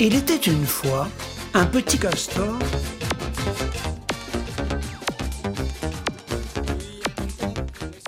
Il était une fois un petit castor.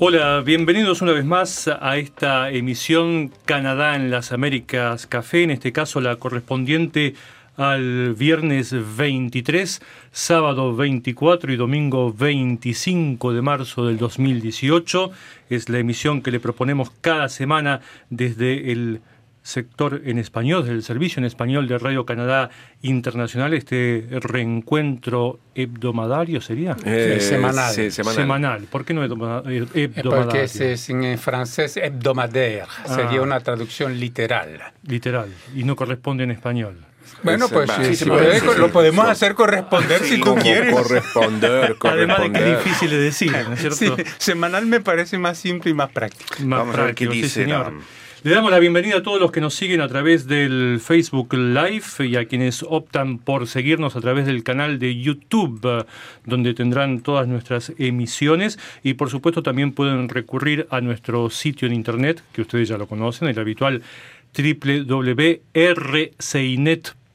Hola, bienvenidos una vez más a esta emisión Canadá en las Américas Café, en este caso la correspondiente al viernes 23, sábado 24 y domingo 25 de marzo del 2018. Es la emisión que le proponemos cada semana desde el sector en español, desde el servicio en español de Radio Canadá Internacional, este reencuentro hebdomadario sería. Eh, semanal. sí, semanal. Semanal. ¿Por qué no Eh, hebdomadario? Porque es, es en francés hebdomadaire, sería Ah. una traducción literal. Literal. Y no corresponde en español. Bueno, pues va, sí, sí, sí sí, puede- sí, sí. lo podemos hacer corresponder si tú quieres. corresponder, Además de que corresponder. es difícil de decir, ¿no es Sí, cierto? semanal me parece más simple y más práctico. Más Vamos a ver qué práctico, sí, dice señor. la- Le damos la bienvenida a todos los que nos siguen a través del Facebook Live y a quienes optan por seguirnos a través del canal de YouTube, donde tendrán todas nuestras emisiones. Y por supuesto también pueden recurrir a nuestro sitio en internet, que ustedes ya lo conocen, el habitual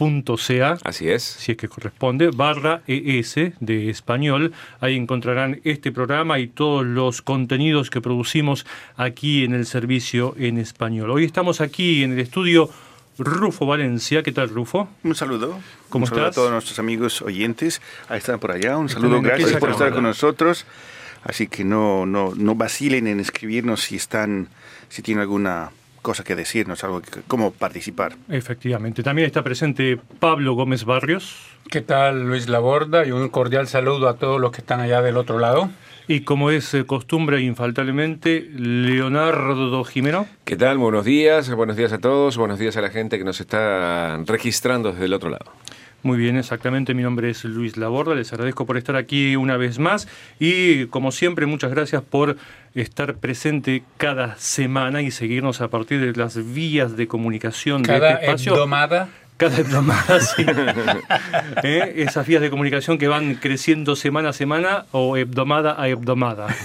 www.rcinet.ca Así es. si es que corresponde, barra ES de español. Ahí encontrarán este programa y todos los contenidos que producimos aquí en el servicio en español. Hoy estamos aquí en el estudio Rufo Valencia. ¿Qué tal, Rufo? Un saludo. ¿Cómo un saludo estás? a todos nuestros amigos oyentes. Ahí están por allá. Un saludo. Gracias por estar con nosotros. Así que no, no, no vacilen en escribirnos si están, si tienen alguna cosa que decirnos, algo que, cómo participar. Efectivamente. También está presente Pablo Gómez Barrios. ¿Qué tal, Luis Laborda? Y un cordial saludo a todos los que están allá del otro lado. Y como es eh, costumbre, infaltablemente, Leonardo Jimeno. ¿Qué tal? Buenos días, buenos días a todos, buenos días a la gente que nos está registrando desde el otro lado. Muy bien, exactamente. Mi nombre es Luis Laborda. Les agradezco por estar aquí una vez más y, como siempre, muchas gracias por estar presente cada semana y seguirnos a partir de las vías de comunicación de este espacio. Cada hebdomada, sí. ¿Eh? Esas vías de comunicación que van creciendo semana a semana o hebdomada a hebdomada.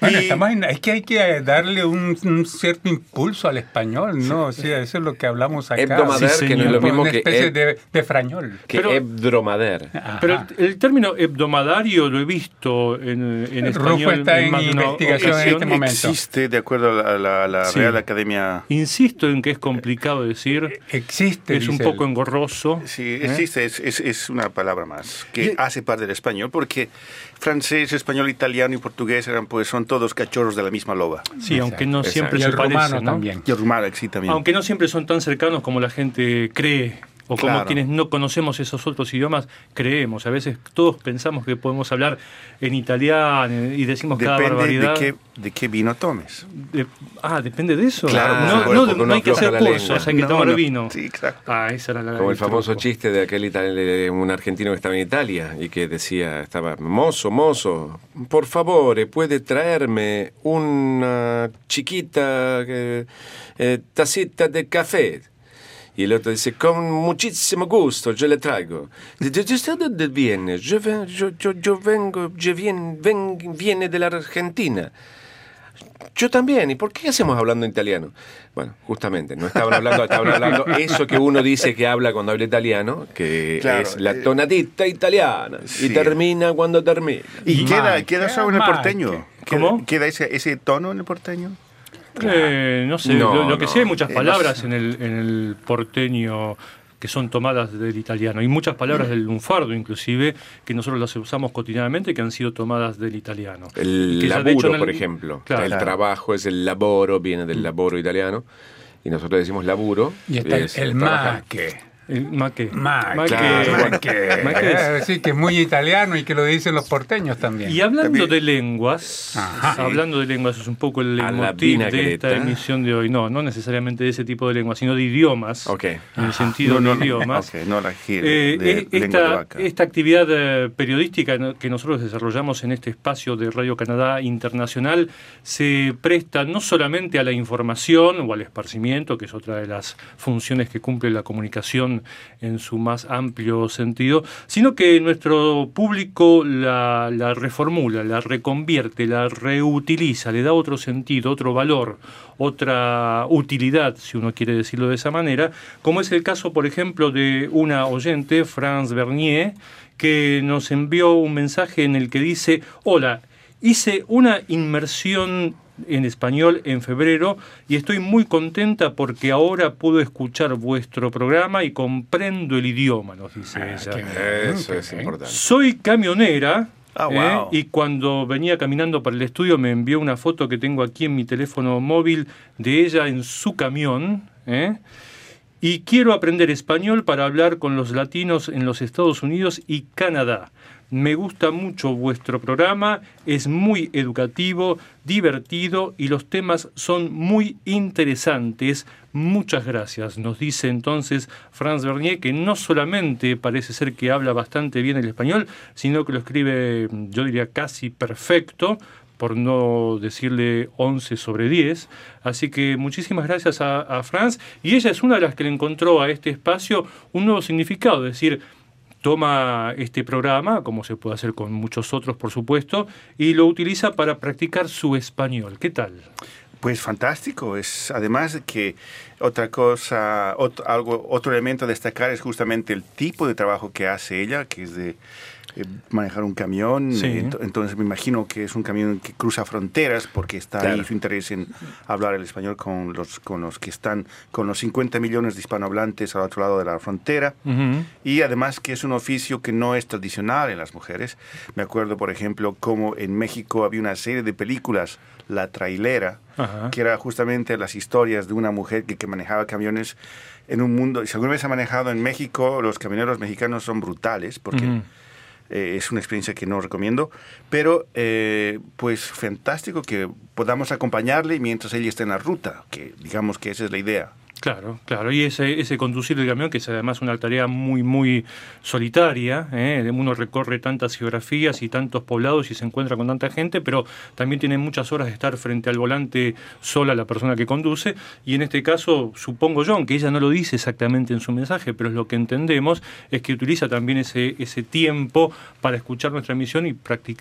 Bueno, Y- estamos en- es que hay que darle un, un cierto impulso al español, ¿no? O sea, eso es lo que hablamos acá. Hebdomader, Sí, que no es lo mismo Una que, especie de, de frañol. que Pero- hebdromader. Ajá. Pero el, el término hebdomadario lo he visto en, en Rufo español. está en una investigación en este momento. Existe, de acuerdo a la, la- la Sí. Real Academia. Insisto en que es complicado decir, Existe. es un poco él. engorroso. Sí, ¿eh? existe, es, es, es una palabra más que Y- hace parte del español, porque francés, español, italiano y portugués eran, pues, son todos cachorros de la misma loba. Sí, aunque no Exacto. siempre Y se el parece, rumano ¿no? también. Y el rumano, sí, también. Aunque no siempre son tan cercanos como la gente cree, o como Claro. quienes no conocemos esos otros idiomas creemos. A veces todos pensamos que podemos hablar en italiano y decimos cada Depende de barbaridad. qué, de qué vino tomes. De- ah, depende de eso. Claro, no, no, no, hay que hacer lengua. hay que No, tomar no. vino. Sí, exacto. Ah, esa era la Como el famoso chiste de aquel itali- de un argentino que estaba en Italia y que decía, estaba, mozo, mozo, por favor, ¿puede traerme una chiquita eh, eh, tacita de café? Y el otro dice, con muchísimo gusto, yo le traigo. ¿de usted de dónde viene? Yo, ven- yo, yo, yo vengo, yo vien, ven- viene de la Argentina. Yo también. ¿Y por qué hacemos hablando italiano? Bueno, justamente, no estaban hablando, estaban hablando eso que uno dice que habla cuando habla italiano, que Claro, es la eh, tonadita italiana. Y sí. termina cuando termina. ¿Y Y queda, queda solo en el porteño? ¿Queda, ¿Cómo? ¿Queda ese, ese tono en el porteño? Eh, no sé, No, lo, lo que no. sí hay muchas Eh, palabras no en el, en el porteño que son tomadas del italiano. Hay muchas palabras del lunfardo, inclusive, que nosotros las usamos cotidianamente que han sido tomadas del italiano. El Que laburo, hecho, el- por ejemplo. Claro. el Claro. trabajo es el laboro, viene del laboro italiano. Y nosotros decimos laburo. Y está el, es el trabajar. maque. El maque. Maque. Claro. Maque. Maque es- Eh, Sí, que es muy italiano y que lo dicen los porteños también. Y hablando También- de lenguas, Ajá. hablando de lenguas, es un poco el leitmotiv de esta emisión de hoy. No, no necesariamente de ese tipo de lenguas, sino de idiomas. Ok. En el sentido no, de no, idiomas. ok, no la gira Eh, de eh, lengua de esta, vaca. esta actividad eh, periodística no- que nosotros desarrollamos en este espacio de Radio Canadá Internacional se presta no solamente a la información o al esparcimiento, que es otra de las funciones que cumple la comunicación en su más amplio sentido, sino que nuestro público la, la reformula, la reconvierte, la reutiliza, le da otro sentido, otro valor, otra utilidad, si uno quiere decirlo de esa manera, como es el caso, por ejemplo, de una oyente, France Bernier, que nos envió un mensaje en el que dice, hola, hice una inmersión en español en febrero y estoy muy contenta porque ahora puedo escuchar vuestro programa y comprendo el idioma, nos dice Ah, ella. qué Eso qué es bien. importante. Soy camionera. Ah, ¿eh? Y cuando venía caminando para el estudio me envió una foto que tengo aquí en mi teléfono móvil de ella en su camión. ¿eh? Y quiero aprender español para hablar con los latinos en los Estados Unidos y Canadá. Me gusta mucho vuestro programa, es muy educativo, divertido y los temas son muy interesantes. Muchas gracias. Nos dice entonces Franz Bernier que no solamente parece ser que habla bastante bien el español, sino que lo escribe, yo diría, casi perfecto por no decirle 11 sobre 10. Así que muchísimas gracias a, Franz. Y ella es una de las que le encontró a este espacio un nuevo significado, es decir, toma este programa, como se puede hacer con muchos otros, por supuesto, y lo utiliza para practicar su español. ¿Qué tal? Pues fantástico. Es además de que otra cosa, ot- algo, otro elemento a destacar es justamente el tipo de trabajo que hace ella, que es de eh, manejar un camión. Sí. Ent- Entonces me imagino que es un camión que cruza fronteras porque está ahí Claro. su interés en hablar el español con los, con los que están, con los 50 millones de hispanohablantes al otro lado de la frontera. Y además que es un oficio que no es tradicional en las mujeres. Me acuerdo, por ejemplo, como en México había una serie de películas, La Trailera, Ajá. que era justamente las historias de una mujer que, que manejaba camiones en un mundo. Si alguna vez ha manejado en México, los camioneros mexicanos son brutales, porque Ujú. Eh, es una experiencia que no recomiendo. Pero, eh, pues, fantástico que podamos acompañarle mientras ella está en la ruta, que digamos que esa es la idea. Claro, claro. Y ese, ese conducir el camión, que es además una tarea muy, muy solitaria. ¿eh? Uno recorre tantas geografías y tantos poblados y se encuentra con tanta gente, pero también tiene muchas horas de estar frente al volante sola la persona que conduce. Y en este caso, supongo yo, aunque ella no lo dice exactamente en su mensaje, pero es lo que entendemos, es que utiliza también ese, ese tiempo para escuchar nuestra emisión y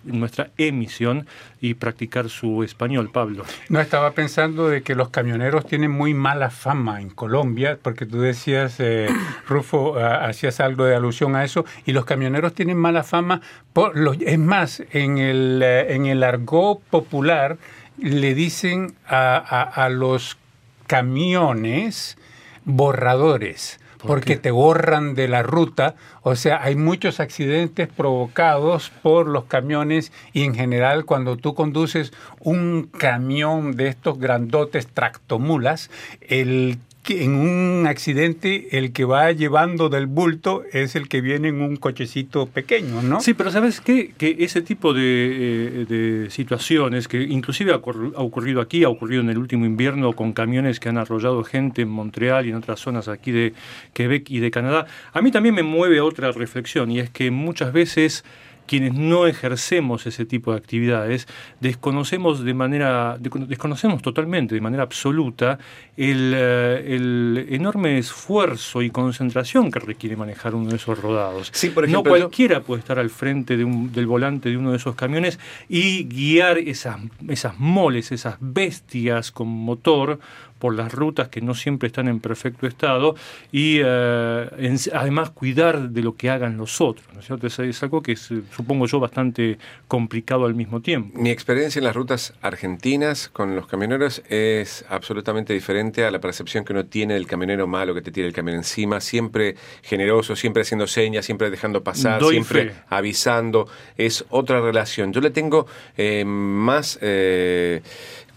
nuestra emisión y practicar su español, Pablo. No estaba pensando de que los camioneros tienen muy mala fama en Colombia, porque tú decías, eh, Rufo, ah, hacías algo de alusión a eso, y los camioneros tienen mala fama. Por los, es más, en el, eh, en el argot popular le dicen a, a- a los camiones borradores. Porque te borran de la ruta, o sea, hay muchos accidentes provocados por los camiones y en general cuando tú conduces un camión de estos grandotes tractomulas, el que en un accidente el que va llevando del bulto es el que viene en un cochecito pequeño, ¿no? Sí, pero ¿sabes qué? Que ese tipo de, eh, de situaciones, que inclusive ha ocurri- ha ocurrido aquí, ha ocurrido en el último invierno con camiones que han arrollado gente en Montreal y en otras zonas aquí de Quebec y de Canadá, a mí también me mueve otra reflexión y es que muchas veces quienes no ejercemos ese tipo de actividades desconocemos de manera de- desconocemos totalmente de manera absoluta el, eh, el enorme esfuerzo y concentración que requiere manejar uno de esos rodados. Sí, por no ejemplo, cualquiera puede estar al frente de un- del volante de uno de esos camiones y guiar esas, esas moles, esas bestias con motor por las rutas que no siempre están en perfecto estado y eh, en- además cuidar de lo que hagan los otros. ¿no es cierto? Es, algo que es, supongo yo bastante complicado al mismo tiempo. Mi experiencia en las rutas argentinas con los camioneros es absolutamente diferente a la percepción que uno tiene del camionero malo que te tira el camión encima, siempre generoso, siempre haciendo señas, siempre dejando pasar, Doy siempre fe. avisando. Es otra relación. Yo le tengo eh, más eh,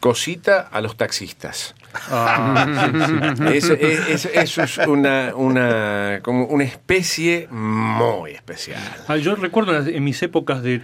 cosita a los taxistas. Eso, es- eso- es una, una, como una especie muy especial. Ah, yo recuerdo en mis épocas de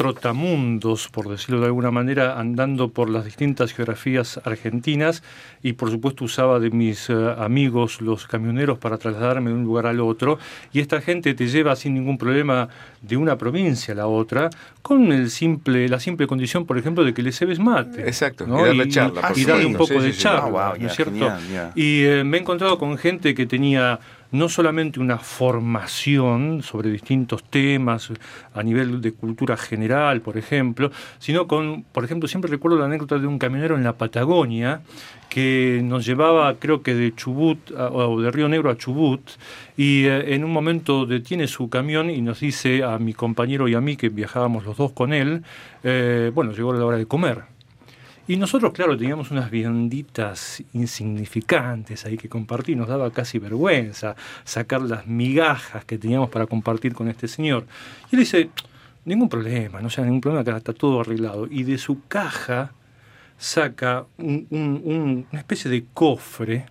trotamundos, por decirlo de alguna manera, andando por las distintas geografías argentinas y por supuesto usaba de mis eh, amigos los camioneros para trasladarme de un lugar al otro y esta gente te lleva sin ningún problema de una provincia a la otra con el simple la simple condición, por ejemplo, de que le cebes mate. Exacto, ¿no? y darle charla, y darle un poco Sí, de sí, sí. charla, Ah, wow, ¿no ya, es cierto? Y eh, me he encontrado con gente que tenía no solamente una formación sobre distintos temas a nivel de cultura general, por ejemplo, sino con, por ejemplo, siempre recuerdo la anécdota de un camionero en la Patagonia que nos llevaba, creo que de Chubut o de Río Negro a Chubut, y eh, en un momento detiene su camión y nos dice a mi compañero y a mí, que viajábamos los dos con él, eh, bueno, llegó la hora de comer. Y nosotros, claro, teníamos unas vianditas insignificantes ahí que compartir, nos daba casi vergüenza sacar las migajas que teníamos para compartir con este señor. Y él dice, ningún problema, no sea ningún problema, que está todo arreglado. Y de su caja saca una especie de cofre,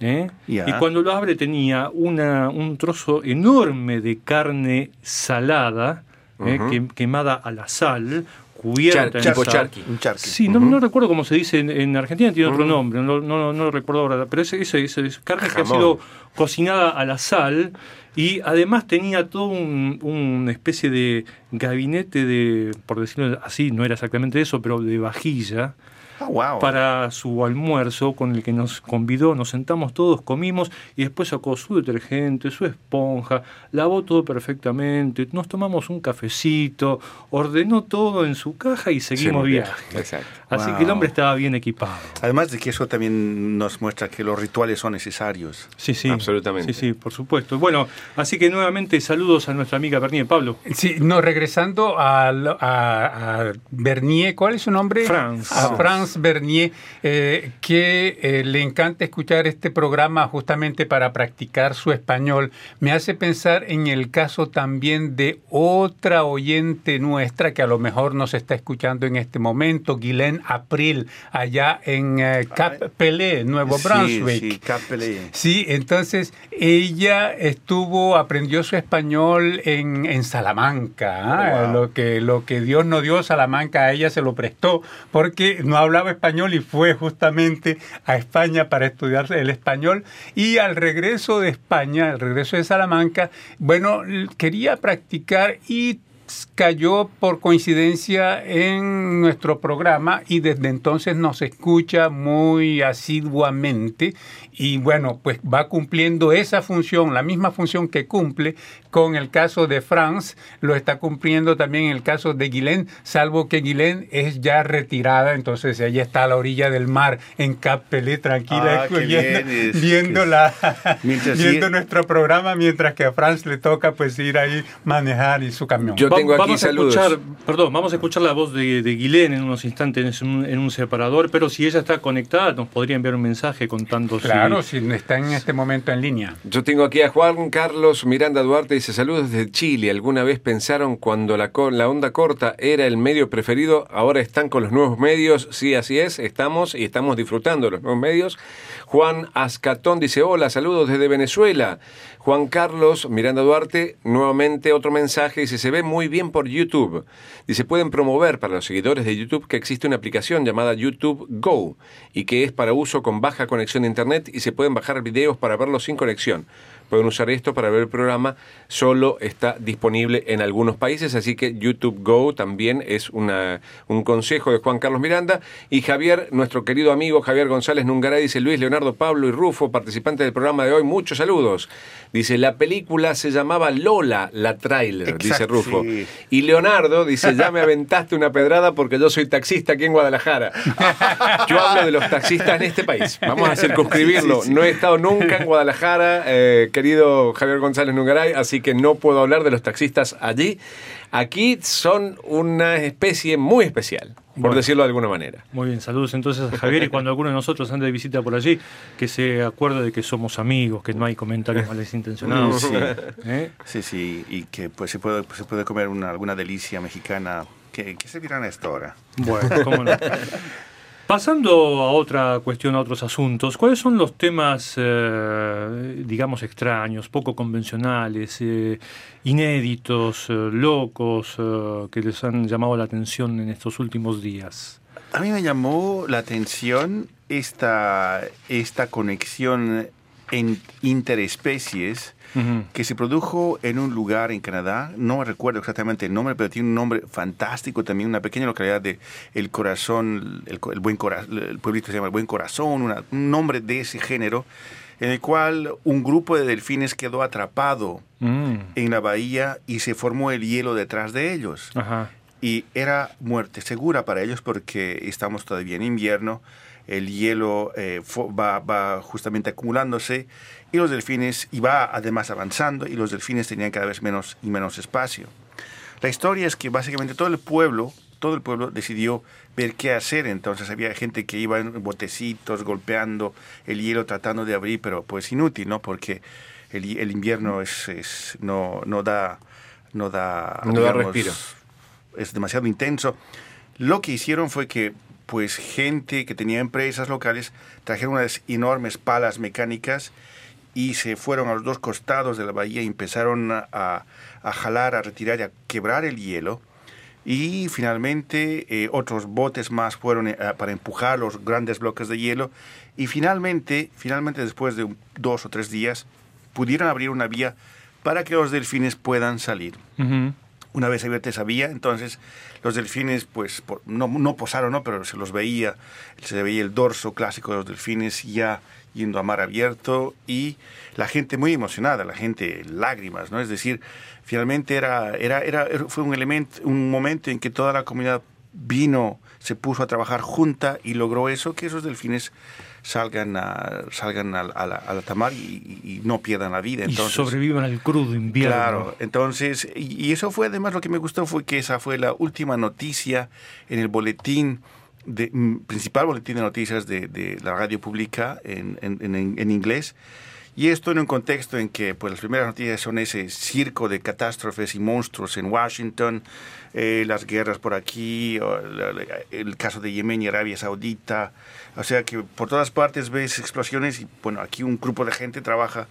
¿eh? y cuando lo abre tenía una, un trozo enorme de carne salada, ¿eh? quemada a la sal, cubierta en sal. Sí, no, no, recuerdo cómo se dice en, Argentina, tiene otro nombre, no, no, no, lo recuerdo ahora, pero ese, ese, ese carne que ha sido cocinada a la sal y además tenía todo un, una especie de gabinete de, por decirlo así, no era exactamente eso, pero de vajilla, Ah, para su almuerzo con el que nos convidó. Nos sentamos todos, comimos y después sacó su detergente, su esponja, lavó todo perfectamente, nos tomamos un cafecito, ordenó todo en su caja y seguimos viaje. Así que el hombre estaba bien equipado. Además de que eso también nos muestra que los rituales son necesarios. Sí, sí. Absolutamente. Sí, sí, por supuesto. Bueno, así que nuevamente saludos a nuestra amiga Bernier. Pablo. Sí, no, regresando a, a, Bernier, ¿cuál es su nombre? Franz. A Franz Bernier, eh, que eh, le encanta escuchar este programa justamente para practicar su español, me hace pensar en el caso también de otra oyente nuestra que a lo mejor nos está escuchando en este momento, Guilén April, allá en eh, Cap Pelé, Nuevo Brunswick. Sí, Cap Pelé. Sí, entonces ella estuvo, aprendió su español en, en Salamanca. ¿ah? Lo, que, lo que Dios no dio, Salamanca a ella se lo prestó, porque no hablaba español y fue justamente a España para estudiar el español. Y al regreso de España, al regreso de Salamanca, bueno, quería practicar y cayó por coincidencia en nuestro programa y desde entonces nos escucha muy asiduamente y bueno, pues va cumpliendo esa función, la misma función que cumple con el caso de Franz, lo está cumpliendo también en el caso de Guilén, salvo que Guilén es ya retirada, entonces ella está a la orilla del mar en Cap Pelé, tranquila, Ah, viendo, bien, es- viendo la- Mientras viendo sí- nuestro programa, mientras que a Franz le toca pues ir ahí manejar y su camión. Yo Va- tengo aquí vamos a escuchar, perdón, vamos a escuchar la voz de, de Guilén en unos instantes en un, en un separador, pero si ella está conectada nos podría enviar un mensaje contando si- Claro, si está en este momento en línea. Yo tengo aquí a Juan Carlos Miranda Duarte, dice saludos desde Chile. ¿Alguna vez pensaron cuando la, la onda corta era el medio preferido? Ahora están con los nuevos medios. Sí, así es, estamos y estamos disfrutando de los nuevos medios. Juan Ascatón dice hola, saludos desde Venezuela. Juan Carlos Miranda Duarte, nuevamente otro mensaje, dice se ve muy bien por YouTube. Dice pueden promover para los seguidores de YouTube que existe una aplicación llamada YouTube Go y que es para uso con baja conexión de internet y se pueden bajar videos para verlos sin conexión. Pueden usar esto para ver el programa, solo está disponible en algunos países, así que YouTube Go también es una, un consejo de Juan Carlos Miranda. Y Javier, nuestro querido amigo Javier González Nungaray, dice Luis, Leonardo, Pablo y Rufo, participantes del programa de hoy, muchos saludos. Dice, la película se llamaba Lola, la trailer, dice Rufo. sí. Y Leonardo dice, ya me aventaste una pedrada porque yo soy taxista aquí en Guadalajara. Yo hablo de los taxistas en este país. Vamos a circunscribirlo. No he estado nunca en Guadalajara, eh, querido Javier González Nungaray, así que no puedo hablar de los taxistas allí. Aquí son una especie muy especial, por Bueno. decirlo de alguna manera. Muy bien, saludos entonces a Javier y cuando alguno de nosotros ande de visita por allí, que se acuerde de que somos amigos, que no hay comentarios malintencionados. Sí. ¿eh? Sí, sí, y que pues se puede, se puede comer una, alguna delicia mexicana. qué se dirán a esta hora? Bueno, cómo no. Pasando a otra cuestión, a otros asuntos, ¿cuáles son los temas, eh, digamos, extraños, poco convencionales, eh, inéditos, eh, locos, que les han llamado la atención en estos últimos días? A mí me llamó la atención esta, esta conexión en interespecies Ujú. que se produjo en un lugar en Canadá, no recuerdo exactamente el nombre, pero tiene un nombre fantástico también, una pequeña localidad de El Corazón, el, el buen Cora- el pueblito se llama El Buen Corazón, una- un nombre de ese género, en el cual un grupo de delfines quedó atrapado Mm. en la bahía y se formó el hielo detrás de ellos. Ajá. Y era muerte segura para ellos porque estamos todavía en invierno, el hielo eh, va, va justamente acumulándose y los delfines, y va además avanzando, y los delfines tenían cada vez menos y menos espacio. La historia es que básicamente todo el pueblo, todo el pueblo decidió ver qué hacer. Entonces había gente que iba en botecitos golpeando el hielo tratando de abrir, pero pues inútil, ¿no? Porque el, invierno es, es- no, no da no da No da respiro. es demasiado intenso. Lo que hicieron fue que pues gente que tenía empresas locales trajeron unas enormes palas mecánicas y se fueron a los dos costados de la bahía y empezaron a, a- jalar, a retirar y a quebrar el hielo. Y finalmente eh, otros botes más fueron eh, para empujar los grandes bloques de hielo. Y finalmente, finalmente después de dos o tres días, pudieron abrir una vía para que los delfines puedan salir. Ujú. Una vez abierta esa vía, entonces los delfines, pues no, no posaron, ¿no? pero se los veía, se veía el dorso clásico de los delfines ya yendo a mar abierto y la gente muy emocionada, la gente lágrimas, ¿no? Es decir, finalmente era, era, era, fue un un momento en que toda la comunidad vino, se puso a trabajar junta y logró eso, que esos delfines salgan a, salgan al, a la, a la tamar y, y- y no pierdan la vida. Y Entonces, sobrevivan al crudo invierno. Claro, entonces, y, y eso fue además lo que me gustó fue que esa fue la última noticia en el boletín, de, mm, principal boletín de noticias de, de la radio pública en, en- en- en inglés. Y esto en un contexto en que pues, las primeras noticias son ese circo de catástrofes y monstruos en Washington, eh, las guerras por aquí, el caso de Yemen y Arabia Saudita. O sea que por todas partes ves explosiones y bueno, aquí un grupo de gente trabaja,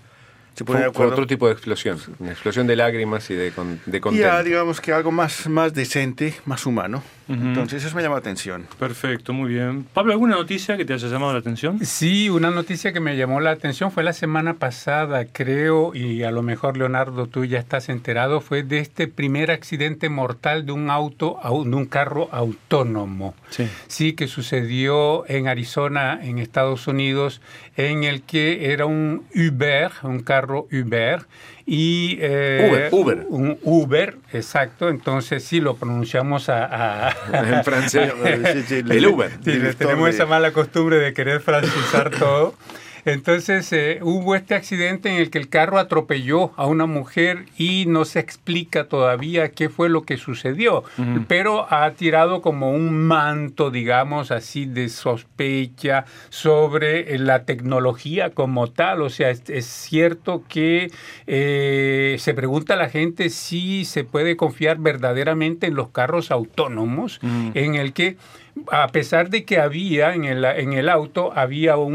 se pone de Fue, fue acuerdo. otro tipo de explosión, una explosión de lágrimas y de, con- de contento. ya, digamos que algo más, más decente, más humano. Entonces, eso me llama la atención. Perfecto, muy bien. Pablo, ¿alguna noticia que te haya llamado la atención? Sí, una noticia que me llamó la atención fue la semana pasada, creo, y a lo mejor Leonardo tú ya estás enterado, fue de este primer accidente mortal de un auto, au- de un carro autónomo. Sí. Sí, que sucedió en Arizona, en Estados Unidos, en el que era un Uber, un carro Uber, y... eh, Uber, Uber. Un Uber, exacto, entonces sí lo pronunciamos a... a- en francés, el Uber. Sí, le tenemos esa mala costumbre de querer francisar todo. Entonces eh, hubo este accidente en el que el carro atropelló a una mujer y no se explica todavía qué fue lo que sucedió, pero ha tirado como un manto, digamos así, de sospecha sobre eh, la tecnología como tal. O sea, es, es cierto que eh, se pregunta a la gente si se puede confiar verdaderamente en los carros autónomos, en el que a pesar de que había en el, en el auto, había un,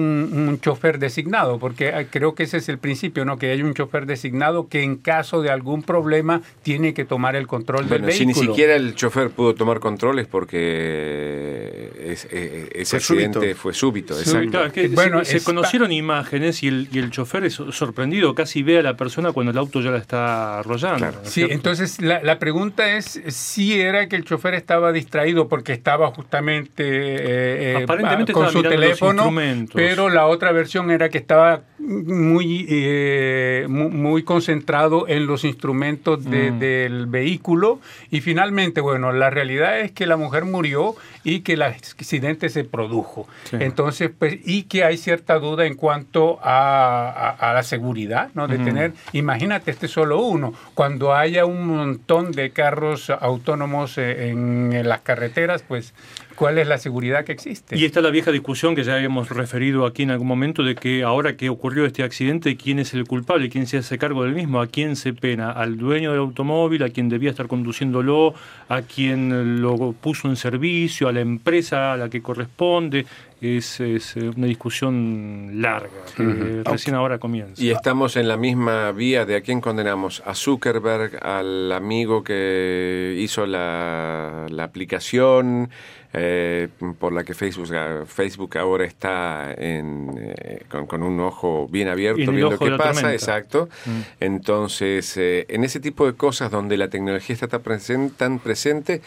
un chofer designado, porque ah, creo que ese es el principio, ¿no? Que hay un chofer designado que en caso de algún problema tiene que tomar el control Bueno, del si ni vehículo. siquiera el chofer pudo tomar control es porque es- eh, ese Fue súbito. accidente fue súbito. Claro, es que Bueno, se, conocieron imágenes y el, y el chofer es sorprendido, casi ve a la persona cuando el auto ya la está arrollando. Claro. ¿no es Sí, entonces la, la pregunta es si era que el chofer estaba distraído porque estaba justamente eh, eh, Aparentemente con su teléfono, pero la otra versión era que estaba muy, eh, muy concentrado en los instrumentos de- Mm. del vehículo y finalmente, bueno, la realidad es que la mujer murió y que el accidente se produjo. Sí. Entonces, pues, y que hay cierta duda en cuanto a, a- a la seguridad, ¿no? De tener, imagínate, este es solo uno, cuando haya un montón de carros autónomos eh, en, en las carreteras, pues, ¿cuál es la seguridad que existe? Y está la vieja discusión que ya habíamos referido aquí en algún momento de que ahora que ocurrió este accidente, ¿quién es el culpable? ¿Quién se hace cargo del mismo? ¿A quién se pena? ¿Al dueño del automóvil? ¿A quien debía estar conduciéndolo? ¿A quien lo puso en servicio? ¿A la empresa a la que corresponde? Es, es, eh, una discusión larga que recién ahora comienza. Y estamos en la misma vía de a quién condenamos, a Zuckerberg, al amigo que hizo la, la aplicación eh, por la que Facebook, Facebook ahora está en, eh, con, con un ojo bien abierto viendo qué pasa, tormenta. exacto. Mm. Entonces, eh, en ese tipo de cosas donde la tecnología está tan presente, tan presente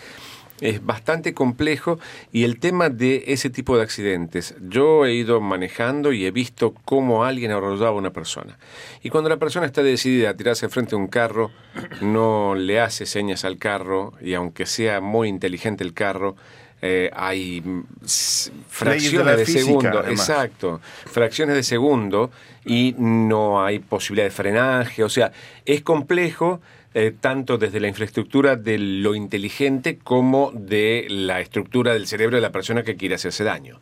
es bastante complejo y el tema de ese tipo de accidentes, yo he ido manejando y he visto cómo alguien arrollaba a una persona. Y cuando la persona está decidida a tirarse frente a un carro, no le hace señas al carro y aunque sea muy inteligente el carro, eh, hay fracciones de, física, segundo, además. exacto, fracciones de segundo y no hay posibilidad de frenaje, o sea, es complejo eh, tanto desde la infraestructura de lo inteligente como de la estructura del cerebro de la persona que quiere hacerse daño.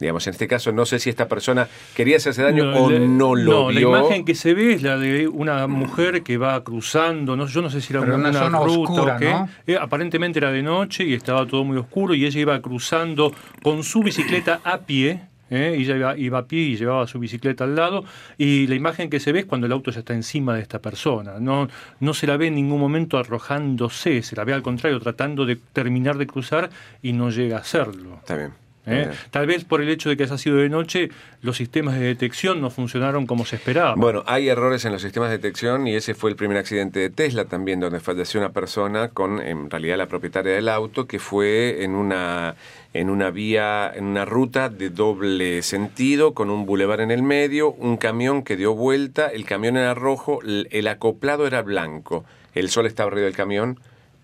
Digamos, en este caso no sé si esta persona quería hacerse daño o la- no lo no, vio. La imagen que se ve es la de una mujer que va cruzando, no, yo no sé si era Pero una, una zona ruta oscura, o qué. ¿no? Eh, aparentemente era de noche y estaba todo muy oscuro y ella iba cruzando con su bicicleta a pie. ¿eh? Ella iba, iba a pie y llevaba su bicicleta al lado y la imagen que se ve es cuando el auto ya está encima de esta persona. No, no se la ve en ningún momento arrojándose, se la ve al contrario tratando de terminar de cruzar y no llega a hacerlo. Está bien. ¿Eh? Tal vez por el hecho de que haya sido de noche, los sistemas de detección no funcionaron como se esperaba. Bueno, hay errores en los sistemas de detección y ese fue el primer accidente de Tesla también, donde falleció una persona con, en realidad, la propietaria del auto, que fue en una, en una vía, en una ruta de doble sentido, con un bulevar en el medio, un camión que dio vuelta, el camión era rojo, el, el acoplado era blanco, el sol estaba arriba del camión,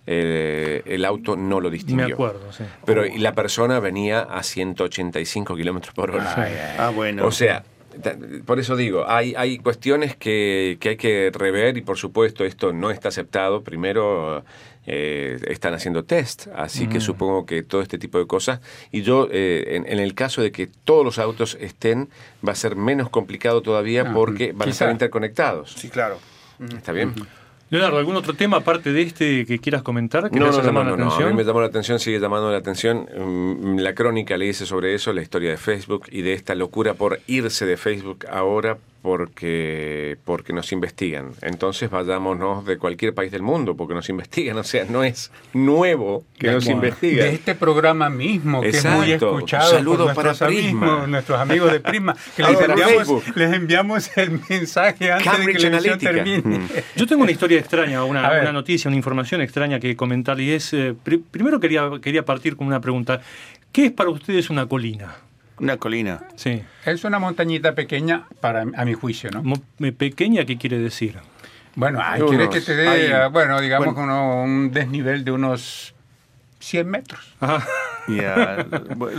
eh, el auto no lo distinguió. Me acuerdo, sí. Pero y la persona venía a 185 kilómetros por hora. Ah, bueno. O sea, por eso digo, hay, hay cuestiones que, que hay que rever y por supuesto esto no está aceptado. Primero eh, están haciendo test, así que supongo que todo este tipo de cosas. Y yo, eh, en, en el caso de que todos los autos estén, va a ser menos complicado todavía Ah, porque van a estar interconectados. Sí, claro. ¿Está bien? Leonardo, ¿algún otro tema aparte de este que quieras comentar? Que No, no, no, no, la no, A atención? mí me llamó la atención, sigue llamando la atención. Mm, La crónica le hice sobre eso, la historia de Facebook y de esta locura por irse de Facebook ahora porque, porque nos investigan. Entonces vayámonos de cualquier país del mundo porque nos investigan. O sea, no es nuevo que nos Bueno, investigan. De este programa mismo, que es muy escuchado Saludo por nuestros para Prisma. amigos, nuestros amigos de Prisma, que les enviamos, les enviamos el mensaje antes Cambridge de que la emisión Analytica. termine. Mm. Yo tengo una historia extraña, una, noticia, una información extraña que comentar y es, eh, pri- primero quería, quería partir con una pregunta. ¿Qué es para ustedes una colina? Una colina. Sí. Es una montañita pequeña para a mi juicio, ¿no? Mo- ¿Pequeña qué quiere decir? Bueno, hay Unos- quiere que te dé, hay- ah, bueno, digamos bueno. uno- un desnivel de unos 100 metros. Ajá.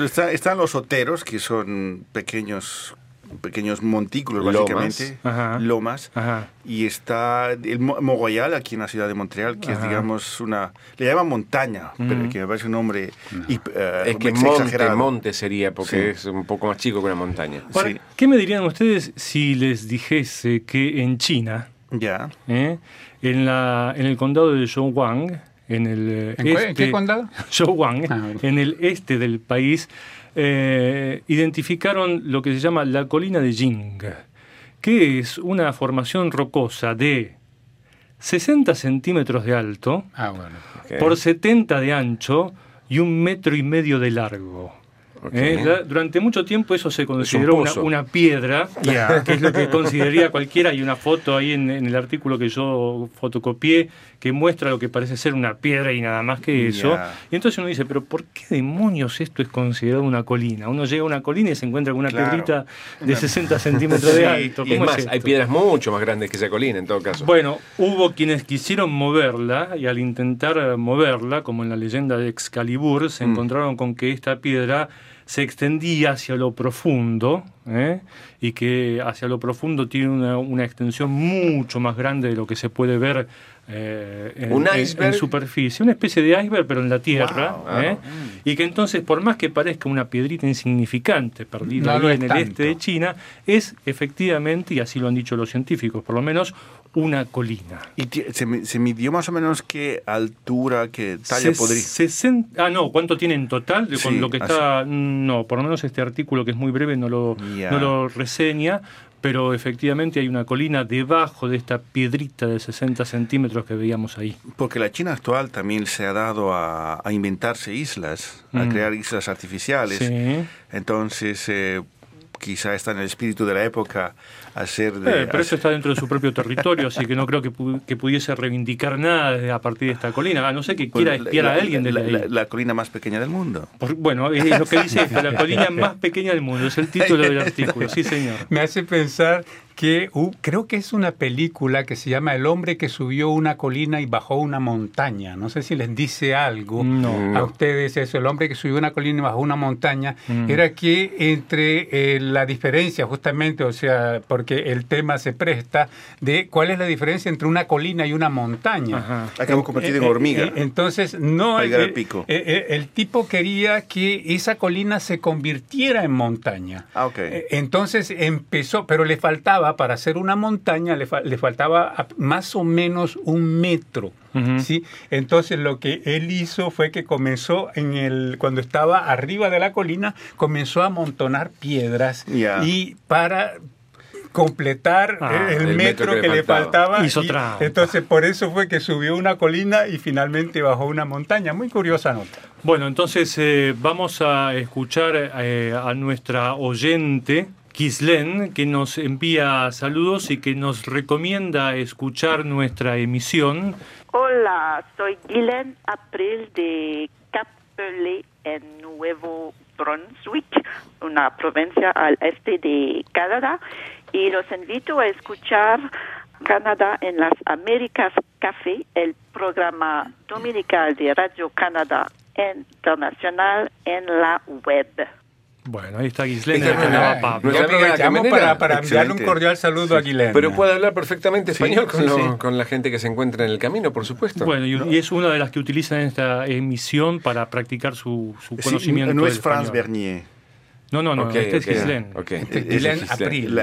Está- están los oteros, que son pequeños pequeños montículos, Lomas. básicamente, Ajá. lomas. Ajá. Y está el Mo- Mogollal, aquí en la ciudad de Montreal, que es, Ajá. digamos, una... Le llaman montaña, pero que me parece un nombre hip- eh, Es que monte, exagerado. monte sería porque Sí. es un poco más chico que una montaña. Ahora, Sí. ¿Qué me dirían ustedes si les dijese que en China, Ya. ¿eh? en, la, en el condado de Zhoushan, en el eh, ¿En, este, qué condado? Zhoushan, Ah, en el este del país, eh, identificaron lo que se llama la colina de Jing, que es una formación rocosa de 60 centímetros de alto Ah, bueno. Por 70 de ancho y un metro y medio de largo. ¿Eh? La- durante mucho tiempo eso se consideró una, piedra, que es lo que consideraría cualquiera. Hay una foto ahí en, en el artículo que yo fotocopié que muestra lo que parece ser una piedra y nada más que eso. Y entonces uno dice, pero ¿por qué demonios esto es considerado una colina? Uno llega a una colina y se encuentra con una Claro. piedrita de 60 centímetros de alto. Y es ¿Cómo más, hay piedras mucho más grandes que esa colina en todo caso. Bueno, hubo quienes quisieron moverla y al intentar moverla, como en la leyenda de Excalibur, se Mm. encontraron con que esta piedra se extendía hacia lo profundo ¿eh? y que hacia lo profundo tiene una, una extensión mucho más grande de lo que se puede ver eh, en, ¿Un en- iceberg? en superficie. Una especie de iceberg, pero en la tierra. Wow. ¿eh? Y que entonces, por más que parezca una piedrita insignificante perdida No ahí en el tanto. este de China, es efectivamente, y así lo han dicho los científicos, por lo menos, una colina. ¿Y se, mi- se midió más o menos qué altura, qué talla podría...? 60 ah, no, ¿cuánto tiene en total? De- Sí, con lo que está. No, por lo menos este artículo que es muy breve no lo, no lo reseña, pero efectivamente hay una colina debajo de esta piedrita de 60 centímetros que veíamos ahí. Porque la China actual también se ha dado a, a inventarse islas, a Mm. crear islas artificiales. Sí. Entonces, eh, quizá está en el espíritu de la época hacer de... Eh, pero eso está dentro de su propio territorio, así que no creo que, que pudiese reivindicar nada a partir de esta colina. A no ser que quiera espiar a alguien de la, la, colina más pequeña del mundo. bueno, es lo que dice esto, la colina más pequeña del mundo, es el título del artículo, sí señor. Me hace pensar que creo que es una película que se llama El hombre que subió una colina y bajó una montaña. No sé si les dice algo a ustedes eso. El hombre que subió una colina y bajó una montaña mm. era que entre eh, la diferencia justamente, o sea, porque el tema se presta de cuál es la diferencia entre una colina y una montaña. Acabamos convertido en eh, hormiga. Eh, entonces, no. El, pico. el tipo quería que esa colina se convirtiera en montaña. Ah, ok. Entonces empezó, pero le faltaba para hacer una montaña, le, faltaba más o menos un metro. ¿sí? Entonces lo que él hizo fue que comenzó en el cuando estaba arriba de la colina comenzó a amontonar piedras y para completar ah, el, metro, que, le faltaba. entonces por eso fue que subió una colina y finalmente bajó una montaña. Muy curiosa nota. Bueno, entonces eh, vamos a escuchar eh, a nuestra oyente Kislen, que nos envía saludos y que nos recomienda escuchar nuestra emisión. Hola, soy Ghislaine April de Capelle en Nuevo Brunswick, una provincia al este de Canadá, y los invito a escuchar Canadá en las Américas Café, el programa dominical de Radio Canadá Internacional en la web. Bueno, ahí está Guislena. para, para enviarle un cordial saludo a Guislena. Pero puede hablar perfectamente español con, la gente que se encuentra en el camino, por supuesto. Bueno, y, es una de las que utilizan esta emisión para practicar su, su conocimiento. no es Franz Bernier. No, no, no, este es Gislen. Este April.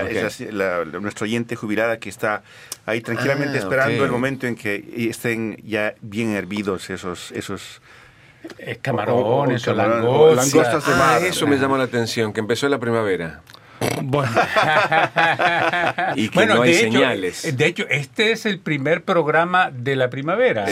nuestra oyente jubilada que está ahí tranquilamente ah, esperando el momento en que estén ya bien hervidos esos, esos camarones o, langostas. de mar. Ah, eso me llamó la atención, que empezó la primavera. Bueno. y que no hay señales. de hecho, este es el primer programa de la primavera.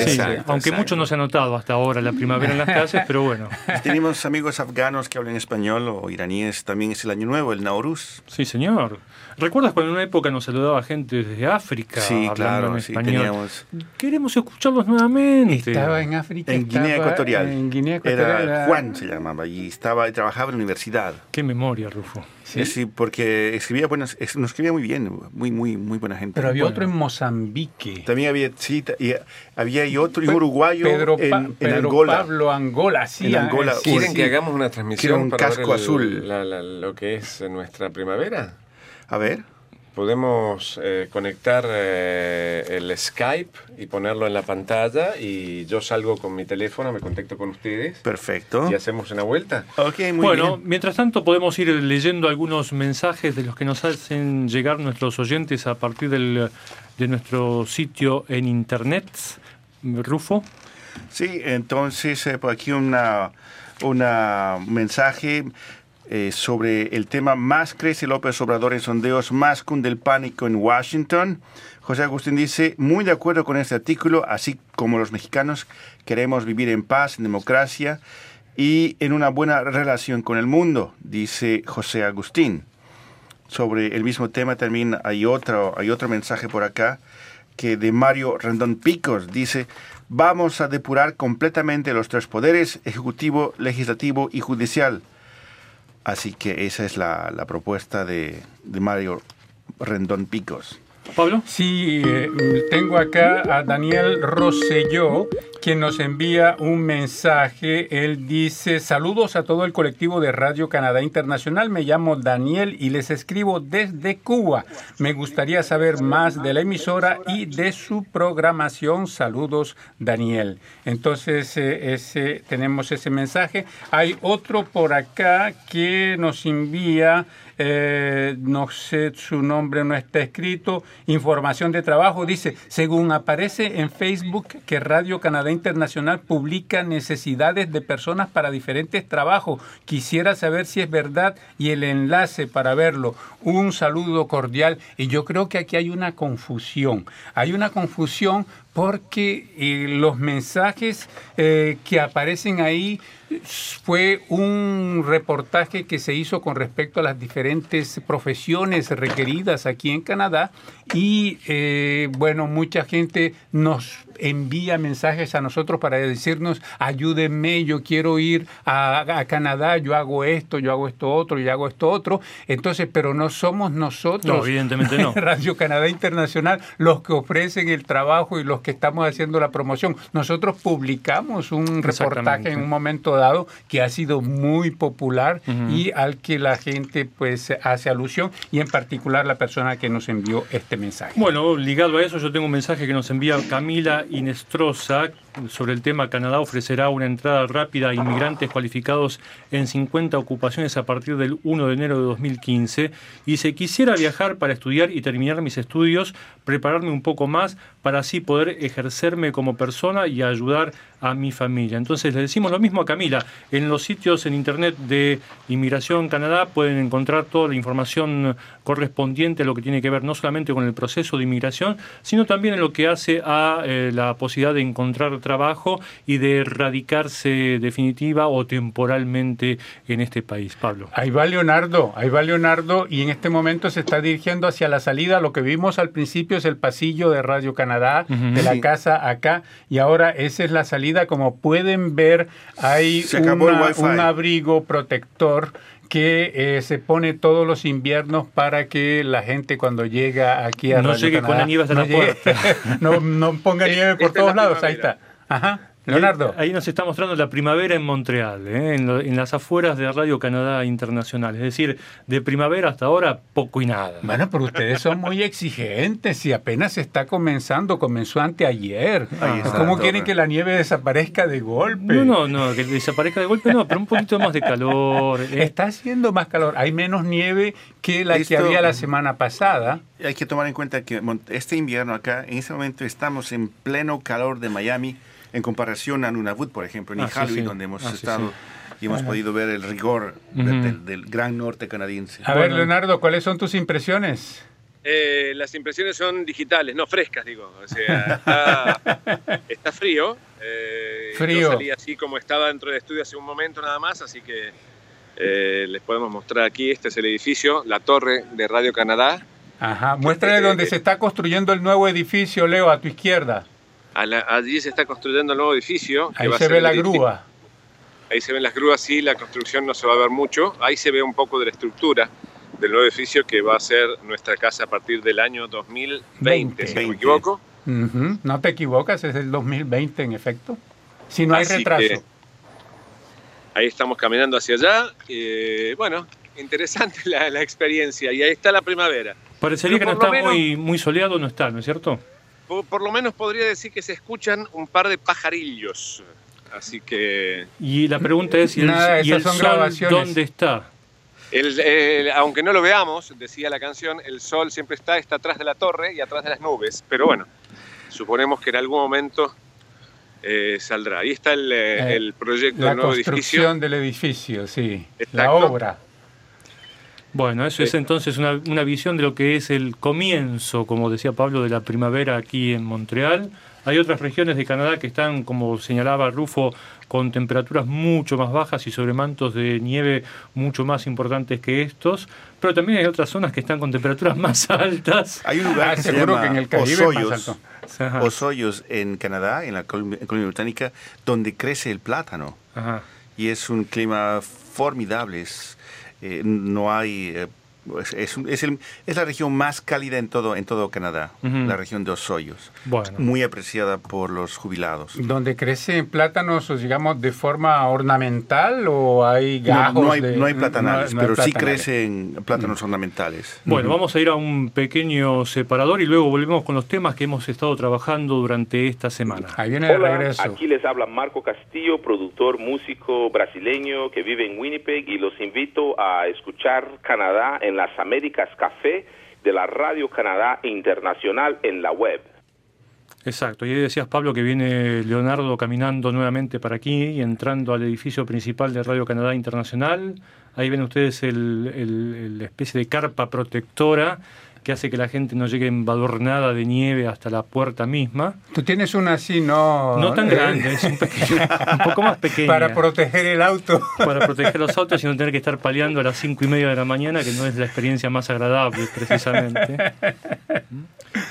aunque mucho no se ha notado hasta ahora la primavera en las clases, pero bueno. Tenemos amigos afganos que hablan español o iraníes, también es el año nuevo, el Nauruz. Sí, señor. ¿Recuerdas cuando en una época nos saludaba gente desde África? Sí, claro, en español? Queremos escucharlos nuevamente. Estaba en África. En Guinea Ecuatorial. En Guinea Ecuatorial. Era Juan se llamaba y estaba y trabajaba en la universidad. Qué memoria, Rufo. Sí, sí porque escribía buenas, nos escribía muy bien, muy muy muy buena gente. Pero había otro en Mozambique. También había sí, y había y otro y uruguayo Pedro, en, Pedro Angola. Pablo Angola, sí. En Angola. ¿Quieren que hagamos una transmisión un casco azul. lo que es nuestra primavera? A ver podemos eh, conectar eh, el Skype y ponerlo en la pantalla y yo salgo con mi teléfono, me contacto con ustedes. Perfecto. Y hacemos una vuelta. Ok, muy bueno, mientras tanto podemos ir leyendo algunos mensajes de los que nos hacen llegar nuestros oyentes a partir del, de nuestro sitio en internet. Rufo. Sí, entonces eh, por aquí una, una mensaje eh, sobre el tema Más crece López Obrador en sondeos, más cunde el pánico en Washington. José Agustín dice, muy de acuerdo con este artículo, así como los mexicanos queremos vivir en paz, en democracia y en una buena relación con el mundo, dice José Agustín. Sobre el mismo tema también hay otro, hay otro mensaje por acá que de Mario Rendón Picos dice, vamos a depurar completamente los tres poderes, ejecutivo, legislativo y judicial Así que esa es la, propuesta de, de Mario Rendón Picos. Pablo. Sí, eh, tengo acá a Daniel Rosselló, quien nos envía un mensaje. Él dice, saludos a todo el colectivo de Radio Canadá Internacional. Me llamo Daniel y les escribo desde Cuba. Me gustaría saber más de la emisora y de su programación. Saludos, Daniel. Entonces, eh, ese, tenemos ese mensaje. Hay otro por acá que nos envía eh, no sé, su nombre no está escrito, información de trabajo, dice, según aparece en Facebook que Radio Canadá Internacional publica necesidades de personas para diferentes trabajos. Quisiera saber si es verdad y el enlace para verlo. Un saludo cordial y yo creo que aquí hay una confusión. Hay una confusión porque eh, los mensajes eh, que aparecen ahí fue un reportaje que se hizo con respecto a las diferentes profesiones requeridas aquí en Canadá y eh, bueno, mucha gente nos envía mensajes a nosotros para decirnos, ayúdenme, yo quiero ir a, Canadá, yo hago esto, yo hago esto otro, yo hago esto otro. Entonces, pero no somos nosotros, no, evidentemente no. Radio Canadá Internacional, los que ofrecen el trabajo y los que estamos haciendo la promoción. Nosotros publicamos un reportaje en un momento dado que ha sido muy popular y al que la gente pues hace alusión y en particular la persona que nos envió este mensaje. Bueno, ligado a eso yo tengo un mensaje que nos envía Camila Inestrosa sobre el tema Canadá ofrecerá una entrada rápida a inmigrantes cualificados en 50 ocupaciones a partir del 1 de enero de 2015 y si quisiera viajar para estudiar y terminar mis estudios, prepararme un poco más para así poder ejercerme como persona y ayudar a mi familia. Entonces le decimos lo mismo a Camila, en los sitios en internet de Inmigración Canadá pueden encontrar toda la información correspondiente a lo que tiene que ver no solamente con el proceso de inmigración, sino también en lo que hace a eh, la posibilidad de encontrar trabajo y de radicarse definitiva o temporalmente en este país. Pablo. Ahí va Leonardo, ahí va Leonardo y en este momento se está dirigiendo hacia la salida. Lo que vimos al principio es el pasillo de Radio Canadá, de la casa acá, y ahora esa es la salida. Como pueden ver, hay un abrigo protector que eh, se pone todos los inviernos para que la gente cuando llega aquí a no llegue con la nieve hasta no la puerta. no, no ponga nieve por todos lados, ahí está. Ajá. Leonardo. Ahí, nos está mostrando la primavera en Montreal, ¿eh? en, las afueras de Radio Canadá Internacional. Es decir, de primavera hasta ahora, poco y nada. Bueno, pero ustedes son muy exigentes y apenas está comenzando, comenzó anteayer. ¿Cómo quieren que la nieve desaparezca de golpe? No, no, no, que desaparezca de golpe no, pero un poquito más de calor. ¿eh? Está haciendo más calor. Hay menos nieve que la que había la semana pasada. Hay que tomar en cuenta que este invierno acá, en ese momento estamos en pleno calor de Miami en comparación a Nunavut, por ejemplo, en ah, donde hemos ah, estado y hemos podido ver el rigor del, gran norte canadiense. A ver, Leonardo, ¿cuáles son tus impresiones? Eh, las impresiones son digitales, no frescas, digo. O sea, está, frío. Eh, frío. Yo salí así como estaba dentro del estudio hace un momento nada más, así que eh, les podemos mostrar aquí. Este es el edificio, la torre de Radio Canadá. Ajá, muéstrale donde se está construyendo el nuevo edificio, Leo, a tu izquierda allí se está construyendo el nuevo edificio. Ahí se ve la grúa. Ahí se ven las grúas, sí, la construcción no se va a ver mucho. Ahí se ve un poco de la estructura del nuevo edificio que va a ser nuestra casa a partir del año 2020, si no me equivoco. No te equivocas, es el 2020 en efecto. Si no hay retraso. Ahí estamos caminando hacia allá. Eh, bueno, interesante la, experiencia. Y ahí está la primavera. Parecería que no está muy, muy soleado, no está, ¿no es cierto? Por, lo menos podría decir que se escuchan un par de pajarillos. Así que. Y la pregunta es: ¿y el, sol dónde está? aunque no lo veamos, decía la canción, el sol siempre está, está atrás de la torre y atrás de las nubes. Pero bueno, suponemos que en algún momento eh, saldrá. Ahí está el, eh, eh, proyecto del nuevo edificio. La construcción del edificio, sí. La obra. Bueno, eso es entonces una, una, visión de lo que es el comienzo, como decía Pablo, de la primavera aquí en Montreal. Hay otras regiones de Canadá que están, como señalaba Rufo, con temperaturas mucho más bajas y sobre mantos de nieve mucho más importantes que estos, pero también hay otras zonas que están con temperaturas más altas. Hay un lugar ah, que se llama que en el Caribe Osoyos, Osoyos en Canadá, en la colonia británica, donde crece el plátano. Y es un clima formidable. Eh, no hay pues, es, es, el, es, la región más cálida en todo, en todo Canadá, la región de Osoyos. Bueno. Muy apreciada por los jubilados. ¿Donde crecen plátanos, digamos, de forma ornamental o hay gajos? No, hay, no hay platanales, pero sí crecen plátanos ornamentales. Bueno, vamos a ir a un pequeño separador y luego volvemos con los temas que hemos estado trabajando durante esta semana. Ahí viene Hola, regreso. Aquí les habla Marco Castillo, productor, músico brasileño que vive en Winnipeg y los invito a escuchar Canadá en las Américas Café de la Radio Canadá Internacional en la web. Exacto, y ahí decías Pablo que viene Leonardo caminando nuevamente para aquí y entrando al edificio principal de Radio Canadá Internacional. Ahí ven ustedes el, el, la especie de carpa protectora que hace que la gente no llegue embadurnada de nieve hasta la puerta misma. Tú tienes una así, no... No tan grande, es un, poco más pequeña. Para proteger el auto. Para proteger los autos y no tener que estar paliando a las cinco y media de la mañana, que no es la experiencia más agradable, precisamente.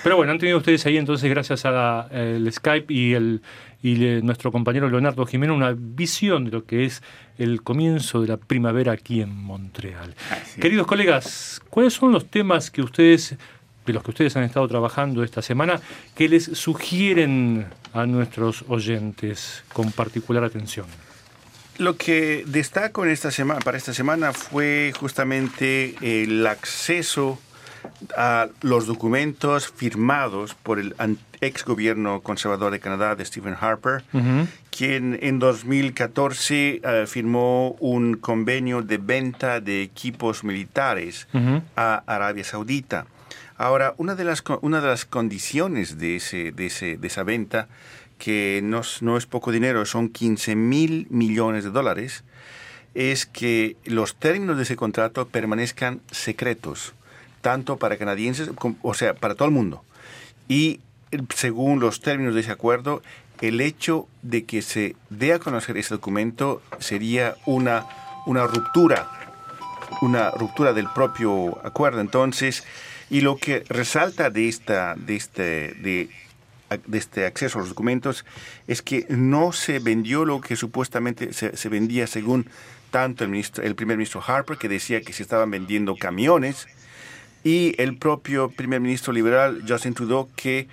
Pero bueno, han tenido ustedes ahí entonces, gracias al Skype y el y nuestro compañero Leonardo Jimeno una visión de lo que es el comienzo de la primavera aquí en Montreal. Queridos colegas, ¿cuáles son los temas que ustedes de los que ustedes han estado trabajando esta semana que les sugieren a nuestros oyentes con particular atención? Lo que destaco en esta semana, para esta semana fue justamente el acceso a los documentos firmados por el ex gobierno conservador de Canadá de Stephen Harper, quien en 2014 eh, firmó un convenio de venta de equipos militares a Arabia Saudita. Ahora, una de las, una de las condiciones de, ese, de, ese, de esa venta, que no, no es poco dinero, son 15 mil millones de dólares, es que los términos de ese contrato permanezcan secretos tanto para canadienses, o sea, para todo el mundo. Y según los términos de ese acuerdo, el hecho de que se dé a conocer ese documento sería una, una ruptura, una ruptura del propio acuerdo. Entonces, y lo que resalta de, esta, de, este, de, de este acceso a los documentos es que no se vendió lo que supuestamente se, se vendía según tanto el, ministro, el primer ministro Harper, que decía que se estaban vendiendo camiones, y el propio primer ministro liberal Justin Trudeau que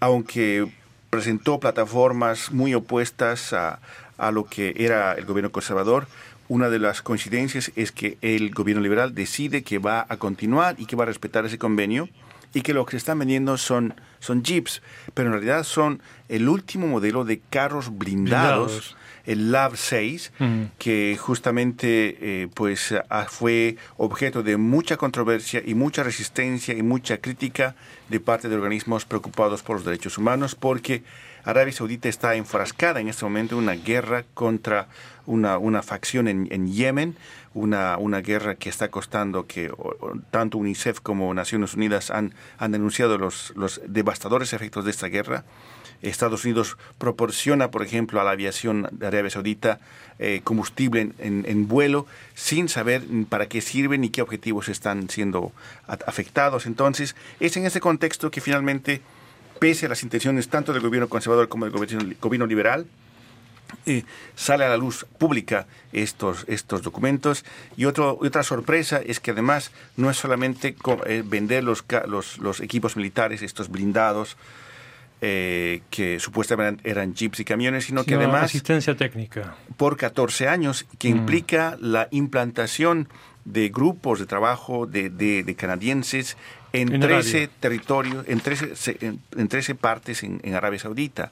aunque presentó plataformas muy opuestas a, a, lo que era el gobierno conservador, una de las coincidencias es que el gobierno liberal decide que va a continuar y que va a respetar ese convenio y que lo que están vendiendo son, son jeeps, pero en realidad son el último modelo de carros blindados el Lab 6, que justamente eh, pues fue objeto de mucha controversia y mucha resistencia y mucha crítica de parte de organismos preocupados por los derechos humanos, porque Arabia Saudita está enfrascada en este momento en una guerra contra una, una facción en, en Yemen, una, una, guerra que está costando que tanto UNICEF como Naciones Unidas han, han denunciado los, los devastadores efectos de esta guerra. Estados Unidos proporciona, por ejemplo, a la aviación de Arabia Saudita eh, combustible en, vuelo sin saber para qué sirven ni qué objetivos están siendo afectados. Entonces, es en ese contexto que finalmente, pese a las intenciones tanto del gobierno conservador como del gobierno, liberal, eh, sale a la luz pública estos, estos documentos. Y otro, otra sorpresa es que además no es solamente eh, vender los, los, los, equipos militares, estos blindados, eh, que supuestamente eran jeeps y camiones, sino que además... Asistencia técnica. Por 14 años, que mm. implica la implantación de grupos de trabajo de, de, canadienses en, 13 territorios, en 13, en, 13 partes en, Arabia Saudita.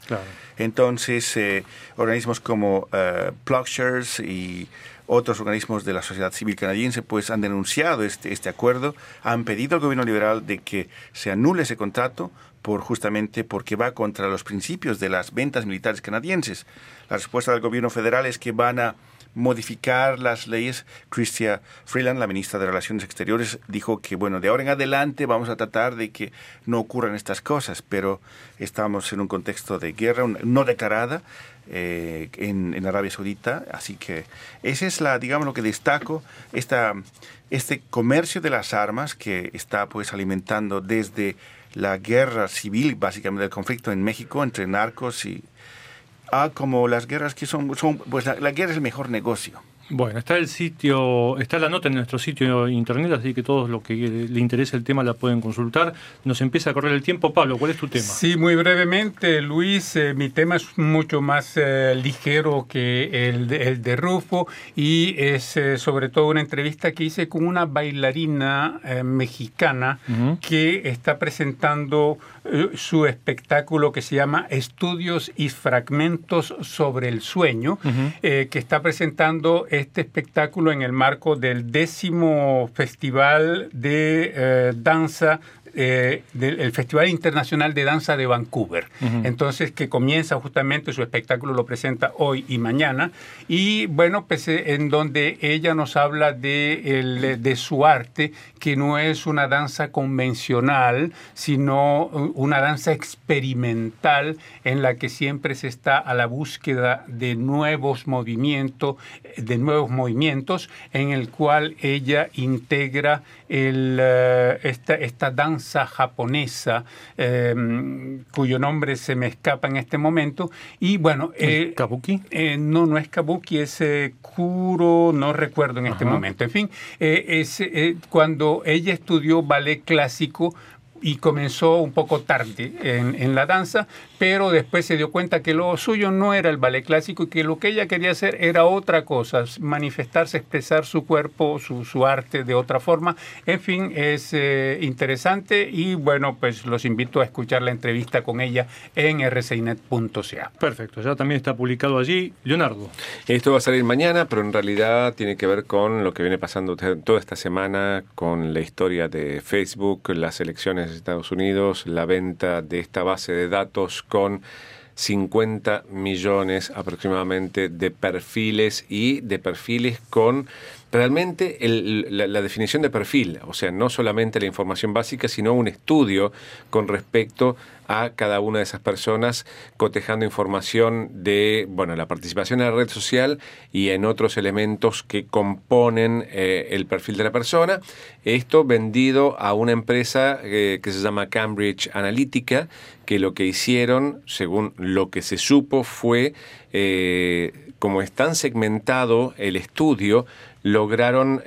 Entonces, eh, organismos como uh, Plowshares y otros organismos de la sociedad civil canadiense pues han denunciado este, este acuerdo, han pedido al gobierno liberal de que se anule ese contrato por justamente porque va contra los principios de las ventas militares canadienses. La respuesta del gobierno federal es que van a modificar las leyes. Chrystia Freeland, la ministra de Relaciones Exteriores, dijo que, bueno, de ahora en adelante vamos a tratar de que no ocurran estas cosas, pero estamos en un contexto de guerra no declarada eh, en, en, Arabia Saudita, así que esa es la, digamos, lo que destaco, esta, este comercio de las armas que está pues alimentando desde la guerra civil, básicamente del conflicto en México entre narcos y... Ah, como las guerras que son, son pues la guerra es el mejor negocio. Bueno, está el sitio, está la nota en nuestro sitio internet, así que todos los que le interese el tema la pueden consultar. Nos empieza a correr el tiempo. Pablo, ¿cuál es tu tema? Sí, muy brevemente, Luis, eh, mi tema es mucho más eh, ligero que el de, Rufo y es eh, sobre todo una entrevista que hice con una bailarina mexicana que está presentando su espectáculo que se llama Estudios y Fragmentos sobre el Sueño, que está presentando este espectáculo en el marco del décimo Festival de eh, Danza del Festival Internacional de Danza de Vancouver. Entonces, que comienza justamente su espectáculo, lo presenta hoy y mañana. Y bueno, pues en donde ella nos habla de, de su arte, que no es una danza convencional, sino una danza experimental en la que siempre se está a la búsqueda de nuevos movimientos, de nuevos movimientos, en el cual ella integra el, eh, esta, esta, danza japonesa, em, cuyo nombre se me escapa en este momento. Y bueno, eh, ¿Kabuki? Eh, no, no es Kabuki, es Kuro, no recuerdo en este momento. En fin, es, cuando ella estudió ballet clásico, y comenzó un poco tarde en, en, la danza, pero después se dio cuenta que lo suyo no era el ballet clásico y que lo que ella quería hacer era otra cosa, manifestarse, expresar su cuerpo, su, su arte de otra forma. En fin, es eh, interesante y bueno, pues los invito a escuchar la entrevista con ella en rcinet.ca. Perfecto, ya también está publicado allí. Leonardo. Esto va a salir mañana, pero en realidad tiene que ver con lo que viene pasando toda esta semana con la historia de Facebook, las elecciones de Estados Unidos, la venta de esta base de datos con 50 millones aproximadamente de perfiles y de perfiles con realmente la, definición de perfil, o sea, no solamente la información básica, sino un estudio con respecto a cada una de esas personas, cotejando información de, bueno, la participación en la red social y en otros elementos que componen eh, el perfil de la persona. Esto vendido a una empresa eh, que se llama Cambridge Analytica, que lo que hicieron, según lo que se supo, fue, eh, como es tan segmentado el estudio, lograron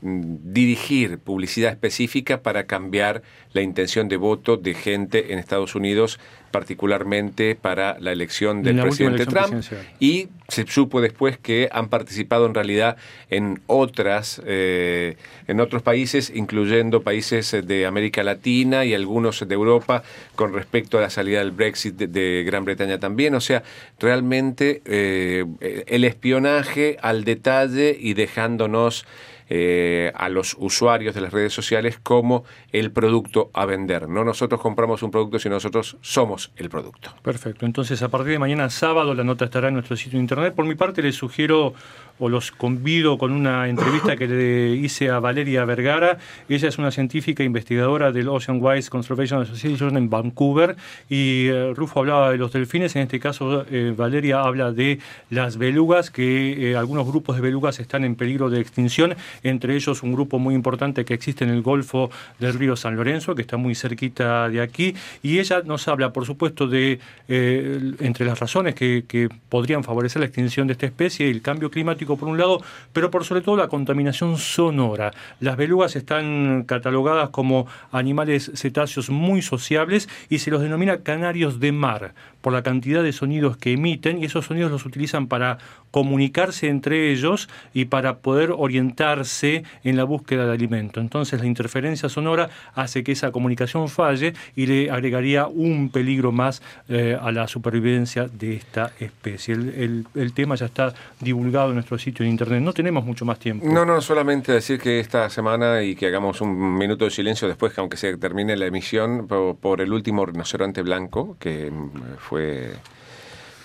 dirigir publicidad específica para cambiar la intención de voto de gente en Estados Unidos particularmente para la elección del presidente Trump. Y se supo después que han participado en realidad en otras, eh, en otros países, incluyendo países de América Latina y algunos de Europa, con respecto a la salida del Brexit de, Gran Bretaña también. O sea, realmente eh, el espionaje al detalle y dejándonos eh, a los usuarios de las redes sociales como el producto a vender. No nosotros compramos un producto, sino nosotros somos el producto. Perfecto. Entonces, a partir de mañana sábado, la nota estará en nuestro sitio de internet. Por mi parte, les sugiero o los convido con una entrevista que le hice a Valeria Vergara. Ella es una científica investigadora del Ocean Wise Conservation Association en Vancouver. Y eh, Rufo hablaba de los delfines, en este caso eh, Valeria habla de las belugas, que eh, algunos grupos de belugas están en peligro de extinción, entre ellos un grupo muy importante que existe en el Golfo del río San Lorenzo, que está muy cerquita de aquí, y ella nos habla, por supuesto, de entre las razones que, que podrían favorecer la extinción de esta especie, el cambio climático, por un lado, pero por sobre todo la contaminación sonora. Las belugas están catalogadas como animales cetáceos muy sociables y se los denomina canarios de mar por la cantidad de sonidos que emiten y esos sonidos los utilizan para comunicarse entre ellos y para poder orientarse en la búsqueda de alimento. Entonces la interferencia sonora hace que esa comunicación falle y le agregaría un peligro más eh, a la supervivencia de esta especie. El, el, tema ya está divulgado en nuestro sitio de internet. No tenemos mucho más tiempo. No, no, solamente decir que esta semana y que hagamos un minuto de silencio después, que aunque se termine la emisión, por, por el último rinoceronte blanco, que mm, fue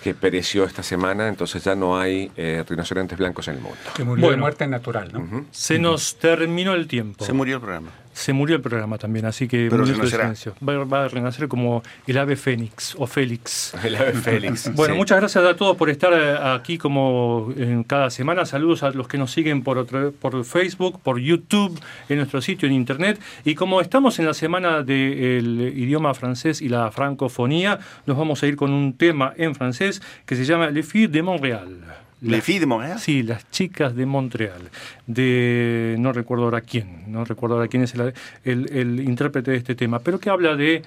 que pereció esta semana, entonces ya no hay eh, rinocerontes blancos en el mundo. Que murió de muerte natural, ¿no? Se nos terminó el tiempo. Se murió el programa se murió el programa también, así que Pero Va, a renacer como el ave fénix o Félix. El ave Félix. bueno, muchas gracias a todos por estar eh, aquí como en cada semana. Saludos a los que nos siguen por, por Facebook, por YouTube, en nuestro sitio en internet. Y como estamos en la semana del idioma francés y la francofonía, nos vamos a ir con un tema en francés que se llama Les Filles de Montréal. ¿Les filles de Montréal? Sí, las chicas de Montreal. De, no recuerdo ahora quién, no recuerdo ahora quién es el, el, intérprete de este tema, pero que habla de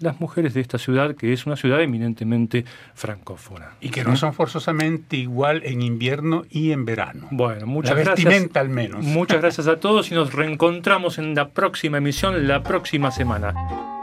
las mujeres de esta ciudad, que es una ciudad eminentemente francófona. Y que no son forzosamente igual en invierno y en verano. Bueno, muchas la gracias. al menos. Muchas gracias a todos y nos reencontramos en la próxima emisión, la próxima semana.